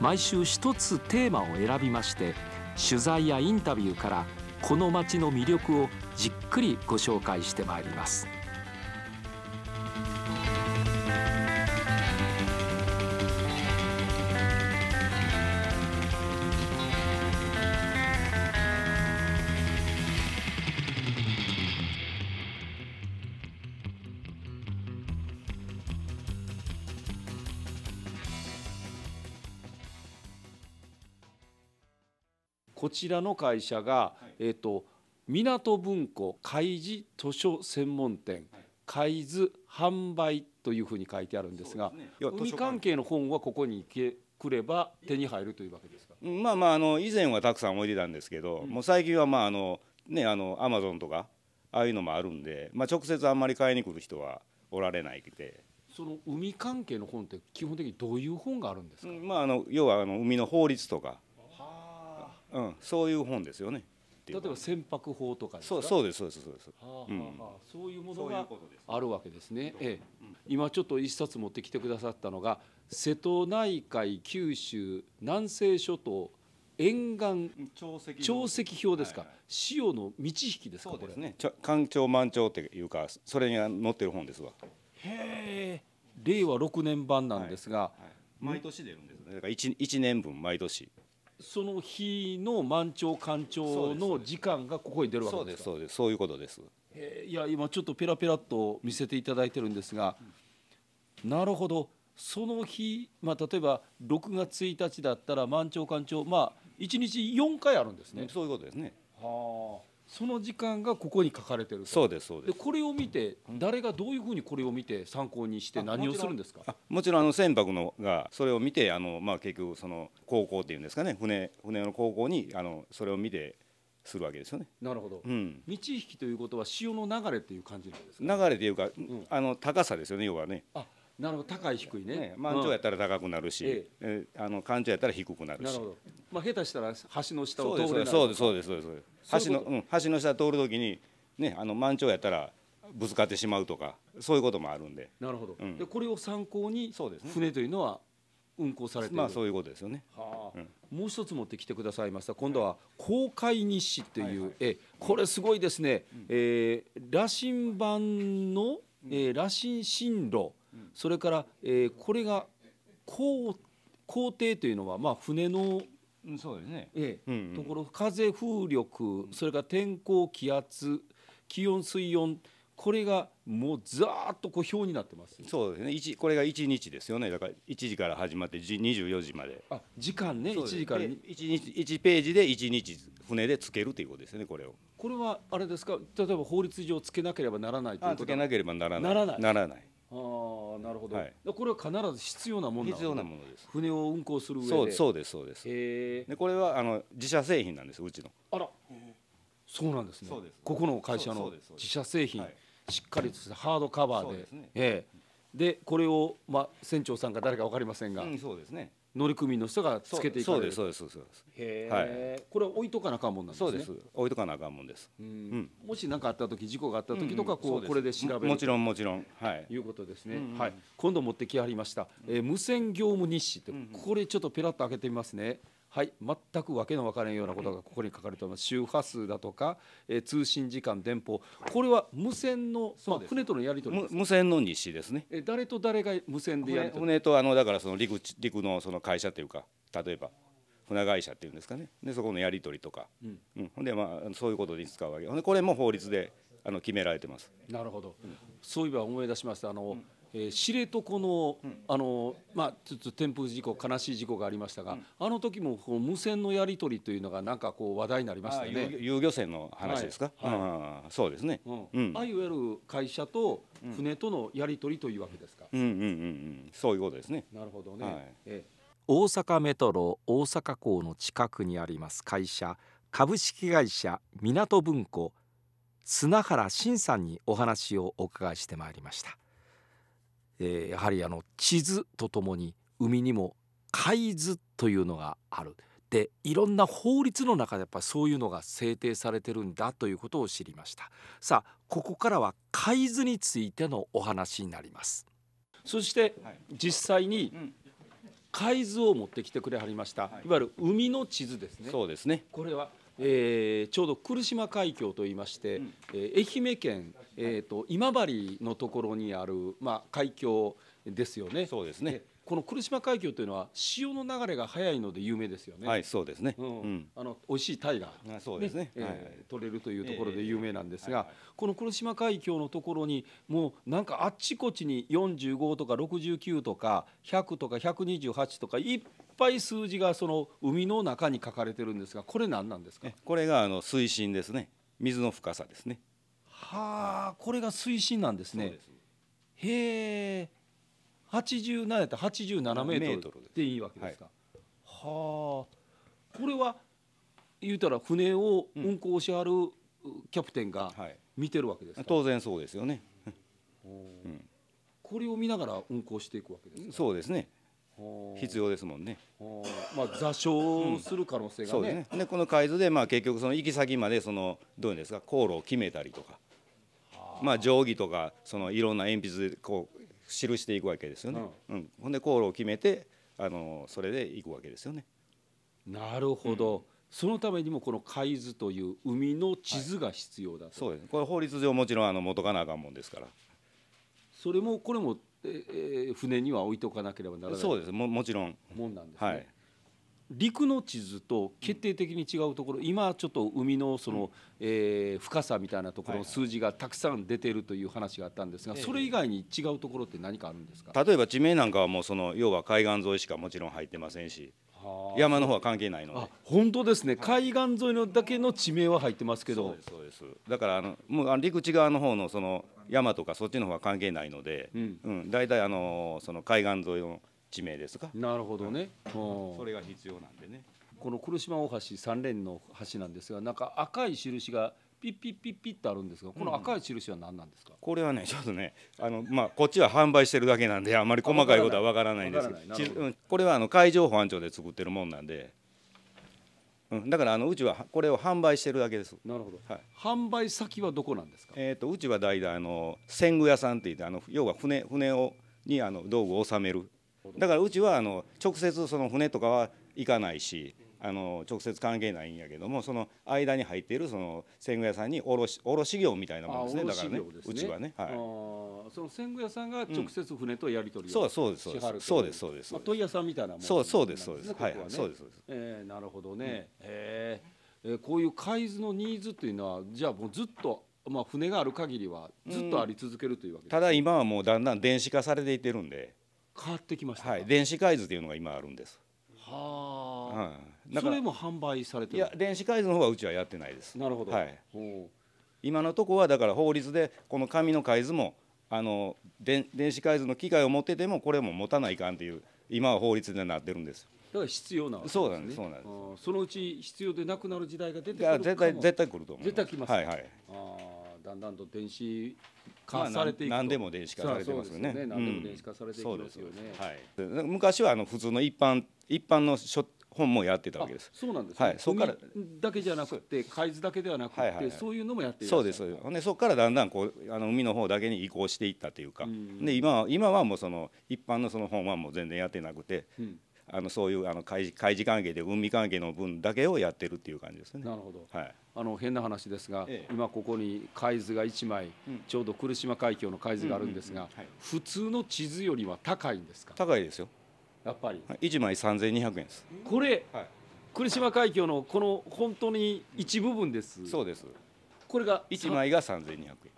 毎週一つテーマを選びまして取材やインタビューからこの街の魅力をじっくりご紹介してまいります。こちらの会社が、えっ、と港文庫開示図書専門店、開図販売というふうに書いてあるんですが海関係の本はここに行けくれば手に入るというわけですか？まあまああの以前はたくさん置いてたんですけど、もう最近はまああのねあのアマゾンとかああいうのもあるんで、まあ、直接あんまり買いに来る人はおられないで。その海関係の本って基本的にどういう本があるんですか、まあ、あの要はあの海の法律とかうん、そういう本ですよね。例えば船舶法とかそうそうですそうですそうです。はあはあはあ、そういうものがあるわけですね。ええ、今ちょっと一冊持ってきてくださったのが瀬戸内海九州南西諸島沿岸潮汐表。ですか、はいはい、潮の満ち引きですか？これ。ですね。干潮満潮っていうかそれに載ってる本ですわ。へえ。令和6年版なんですが、はい。はい、毎年出るんですだから 1, 1年分毎年その日の満潮干潮の時間がここに出るわけですか？そうですそういうことです、えー、いや今ちょっとペラペラっと見せていただいてるんですが、うん、なるほど。その日、まあ、例えば6月1日だったら満潮干潮まあ1日4回あるんですね、そういうことですね。はあその時間がここに書かれてるそうですそうです。でこれを見て誰がどういうふうにこれを見て参考にして何をするんですか？もちろんあの船舶のがそれを見てあの、まあ、結局その航行っていうんですかね。船船の航行にあのそれを見てするわけですよね。なるほど。うん、道引きということは潮の流れっていう感じなんですか？流れというか、うん、あの高さですよね要はね。あ、なるほど。高い低いね。ね満潮やったら高くなるし、ええあの干潮やったら低くなるし。なるほど。まあ下手したら橋の下を通れないそうですそうですそうですそうです橋のうん橋の下通るときにねあの満潮やったらぶつかってしまうとかそういうこともあるんで。なるほど、うん。でこれを参考にそうですね。船というのは運航されている、まあそういうことですよね。はあ。うん。もう一つ持ってきてくださいました。今度は公開日誌っていう、はいはい。えこれすごいですね、えー羅針盤の、えー羅針進路、それから、えーこれが工工程というのは、まあ、船の、うんそうですね。えーうんうん。ところ風風力それから天候気圧気温水温これがもうざーっとこう表になってます。そうですね。一これが1日ですよね。だから1時から始まってじ24時まで。あ時間ね。1そうです。時からで一日1ページで1日船でつけるということですよねこれを。これはあれですか？例えば法律上つけなければならないということ？はあつけなければならない。ならない。ならないああなるほど、はい。これは必ず必要なもの？必要なものです。船を運航する上で。そうですそうです。でこれはあの自社製品なんですうちの。あら。そうなんですね。ここの会社の自社製品、はい。しっかりとしたハードカバーで。ですね。ええ。でこれを、まあ、船長さんか誰か分かりませんが、うんそうですね乗組員の人がつけていかれる。そうですそうですそうです。はえ、これは置いとかなあかんもんなんですね。そうです。置いとかなあかんもんです。うん。うん。もし何かあった時事故があった時とか、こううん。うこれで調べるももちろんもちろん。はい。いうことですね、うんうんはい、今度持ってきはりました、えー無線業務日誌って、うんうんこれちょっとペラッと開けてみますねはい全くわけのわからんようなことがここに書かれております。周波数だとか、えー通信時間電報。これは無線の、まあ、船とのやり取りですむ無線の日誌ですね。えー誰と誰が無線でやり船取り船とあのだからその陸地陸のその会社というか例えば船会社っていうんですかね。でそこのやり取りとか、うん。うん、でまあそういうことに使うわけ。でこれも法律であの決められてます。なるほど、そういえば思い出しました。あの、えー知床の、あのまあちょっと転覆事故悲しい事故がありましたが、あの時もこう無線のやり取りというのがなんかこう話題になりましたあね。遊遊漁船の話ですか、はい。はい。ああそうですね、うん。うん。ああいわゆる会社と船とのやり取りというわけですか？うんうんうんうん。そういうことですね。なるほどね。はい。ええ。大阪メトロ大阪港の近くにあります会社株式会社港文庫砂原慎さんにお話をお伺いしてまいりました。えーやはりあの地図とともに海にも海図というのがある。でいろんな法律の中でやっぱりそういうのが制定されてるんだということを知りました。さあここからは海図についてのお話になります。そしてはい。実際にん。海図を持ってきてくれはりました、い、わゆる海の地図ですね。そうですね。これは、えーちょうど来島海峡といいまして、うん。えー愛媛県、えー、と今治のところにある、まあ、海峡ですよね。そうですね。でこの来島海峡というのは潮の流れが速いので有名ですよね。はいそうですね。うん。うん。あの美味しい鯛が、あそうですね。えーはい。取れるというところで有名なんですが、この来島海峡のところにもうなんかあっちこっちに45とか69とか100とか128とかいっぱい数字がその海の中に書かれてるんですがこれ何なんですか？えこれがあの水深ですね。水の深さですね。はあこれが水深なんですね。へえ。87やったら87メートルでいいわけですか、はあ。これは言うたら船を運航しはるキャプテンがはい。見てるわけですか、当然そうですよね。これを見ながら運航していくわけですか？そうですね。はあ必要ですもんね。はあまあ座礁する可能性がそうですね,、この海図でまあ結局その行き先までそのどういうんですか航路を決めたりとか。まあ定規とかそのいろんな鉛筆でこう記していくわけですよね、うん。ほんで航路を決めてあのそれで行くわけですよね。なるほど、そのためにもこの海図という海の地図が必要だと、そうです。これ法律上もちろんあの元かなあかんもんですから。それもこれも、えー船には置いとかなければならない。そうです。ももちろん。もんなんですね。はい。陸の地図と決定的に違うところ、今ちょっと海のその、えー深さみたいなところのはいはい数字がたくさん出ているという話があったんですが、ええ。それ以外に違うところって何かあるんですか？例えば地名なんかはもうその要は海岸沿いしかもちろん入ってませんしはあ。山の方は関係ないので。あ本当ですね、海岸沿いのだけの地名は入ってますけど。そうですそうです。だからあのもう陸地側の方のその山とかそっちの方は関係ないので、うん。うん、大体あのその海岸沿いの地名ですか、なるほどね、うん。それが必要なんでね。この来島大橋三連の橋なんですがなんか赤い印がピッピッピッピッってあるんですがこの赤い印は何なんですか、これはねちょっとねあのまあこっちは販売してるだけなんであんまり細かいことはわからないんですけどこれはあの海上保安庁で作ってるもんなんで、うん、だからあのうちはこれを販売してるだけです。なるほど、はい。販売先はどこなんですか？えー、とうちは代々あの船具屋さんって言ってあの要は船船をにあの道具を収める。だからうちはあの直接その船とかは行かないしあの直接関係ないんやけどもその間に入っているその船具屋さんに卸卸業みたいなもんですね。だからねうちはね、あはい、ーその船具屋さんが直接船とやり取りそうをそうですそうです。そうですそうです。まあ、問屋さんみたいなもんそうそうですそうです。はいそうですそうです。えーなるほどね、えー。えーこういう海図のニーズっていうのはじゃあもうずっと、まあ、船がある限りはずっとあり続けるというわけですただ今はもうだんだん電子化されていってるんで、変わってきましたか？はい、電子海図っていうのが今あるんです、はあ、はい、だからそれも販売されてる。いや電子海図の方はうちはやってないです。なるほど、はい。おう。今のとこはだから法律でこの紙の海図もあの電電子海図の機械を持っててもこれも持たないかんっていう今は法律でなってるんです。だから必要なわけです、ね、そうなんですそうなんです。あーそのうち必要でなくなる時代が出てくるかも。絶対絶対来ると思う絶対来ますはいはい。あーだんだんと電子まあ化されていくと、何でも電子化されてますよね。そうです何でも電子化されていきますよね、はい。で昔はあの普通の一般一般の書本もやってたわけです。あそうなんですね、はい。そこから海だけじゃなくて海図だけではなくて、はいはいはい。そういうのもやってそうですそうでそこからだんだんこうあの海の方だけに移行していったというか。うん。で今は今はもうその一般のその本はもう全然やってなくて。うんあのそういうあの海事海事関係で海関係の分だけをやってるっていう感じですね。なるほど。はい。あの変な話ですが、ええ。今ここに海図が1枚、うん。ちょうど来島海峡の海図があるんですが、普通の地図よりは高いんですか？高いですよ。やっぱり。はい。1枚3200円です。これはい。来島海峡のこの本当に一部分です、そうです。これが1枚が3200円はあ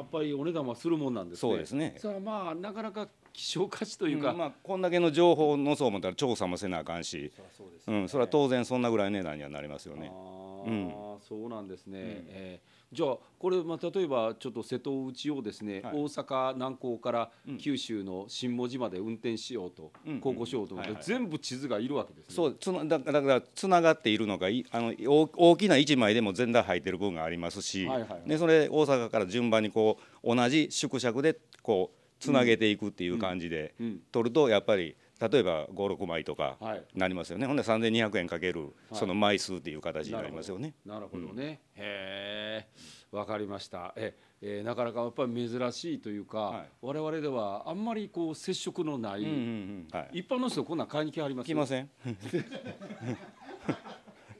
やっぱりお値段はするもんなんですね。そうですね。さあまあなかなか希少価値というか、うんまあこんだけの情報を載そう思ったら調査もせなあかんし。そうんそれは当然そんなぐらいの値段にはなりますよね。あーうん。そうなんですね、えーじゃあこれ、まあ、例えばちょっと瀬戸内をですね、はい。大阪南港からうん。九州の新門島で運転しようと、うん。航行しようと思って、全部地図がいるわけですね。そうつなだだからつながってい。るのがいあの大大きな1枚でも全体入ってる分がありますし、はいはいはい。でそれ大阪から順番にこう同じ縮尺でこうつなげていくっていう感じでうん。取るとやっぱり例えば56枚とかはい。なりますよね。ほんで3200円かけるはい。その枚数っていう形になりますよね。なるほどね。へえ、わかりました。え、えーなかなかやっぱり珍しいというか、はい。我々ではあんまりこう接触のない、うんうんうん。はい、一般の人こんなん買いに来はります？来ません。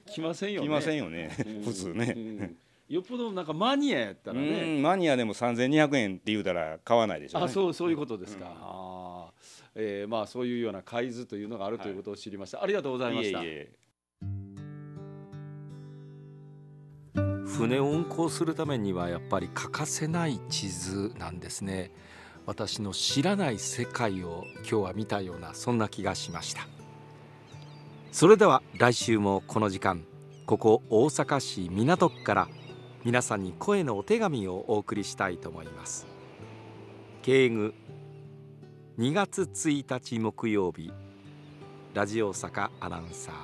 来ませんよね。来ませんよね。うん。普通ね。うん。よっぽどなんかマニアやったらね。うんマニアでも3200円って言うたら買わないでしょうね。あそうそういうことですか、あーえーまあそういうような海図というのがあるということを知りました、ありがとうございました。船を運航するためにはやっぱり欠かせない地図なんですね。私の知らない世界を今日は見たようなそんな気がしました。それでは来週もこの時間ここ大阪市港区から皆さんに声のお手紙をお送りしたいと思います。敬具2月1日木曜日。ラジオ大阪アナウンサー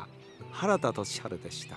原田俊晴でした。